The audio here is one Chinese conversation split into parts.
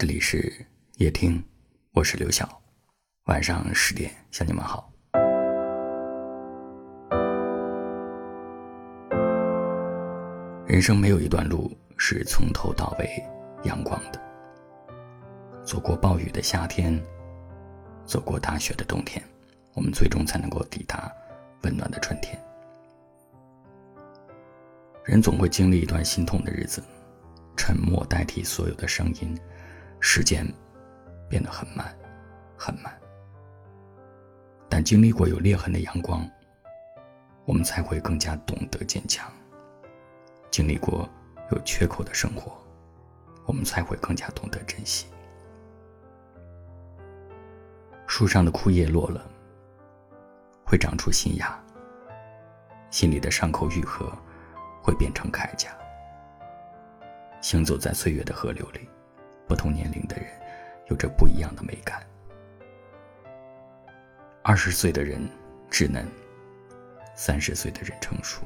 这里是夜听，我是刘晓。晚上十点向你们好。人生没有一段路是从头到尾阳光的。走过暴雨的夏天，走过大雪的冬天，我们最终才能够抵达温暖的春天。人总会经历一段心痛的日子，沉默代替所有的声音，时间变得很慢，很慢。但经历过有裂痕的阳光，我们才会更加懂得坚强；经历过有缺口的生活，我们才会更加懂得珍惜。树上的枯叶落了，会长出新芽；心里的伤口愈合。会变成铠甲。行走在岁月的河流里，不同年龄的人有着不一样的美感。二十岁的人稚嫩，三十岁的人成熟，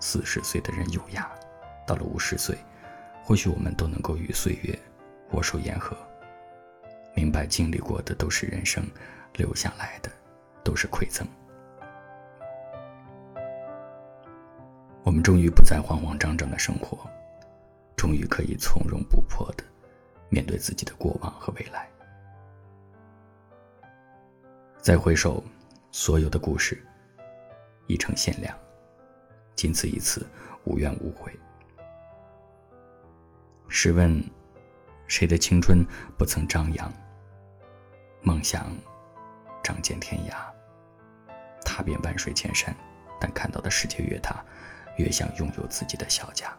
四十岁的人优雅，到了五十岁，或许我们都能够与岁月握手言和，明白经历过的都是人生，留下来的都是馈赠。我们终于不再慌慌张张的生活，终于可以从容不迫的面对自己的过往和未来。再回首，所有的故事已成限量，仅此一次，无怨无悔。试问，谁的青春不曾张扬？梦想仗剑天涯，踏遍万水千山，但看到的世界越大。越想拥有自己的小家。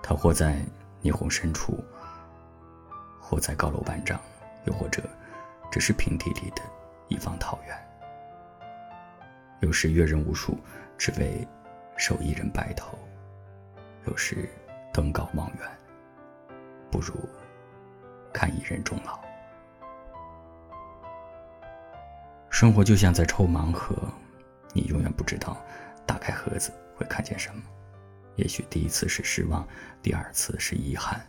他活在霓虹深处，或在高楼万丈，又或者只是平地里的一方桃源。有时阅人无数，只为守一人白头；有时登高望远，不如看一人终老。生活就像在抽盲盒。你永远不知道，打开盒子会看见什么。也许第一次是失望，第二次是遗憾，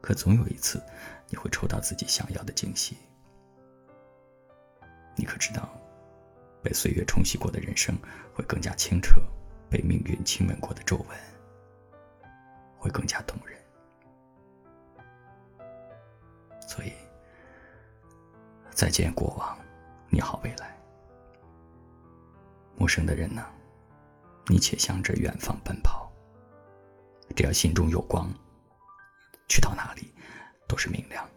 可总有一次，你会抽到自己想要的惊喜。你可知道，被岁月冲洗过的人生会更加清澈，被命运亲吻过的皱纹会更加动人。所以，再见过往，你好未来。陌生的人呢？你且向着远方奔跑。只要心中有光，去到哪里都是明亮。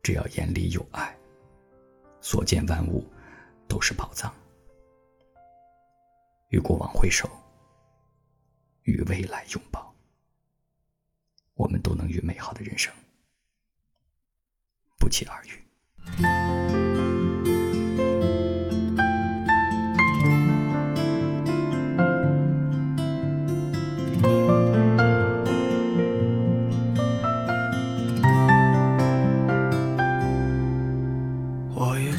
只要眼里有爱，所见万物都是宝藏。与过往挥手，与未来拥抱，我们都能与美好的人生不期而遇。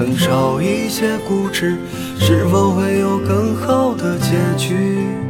能少一些固执。是否会有更好的结局？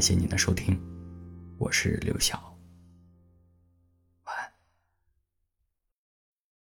感谢您的收听，我是刘晓。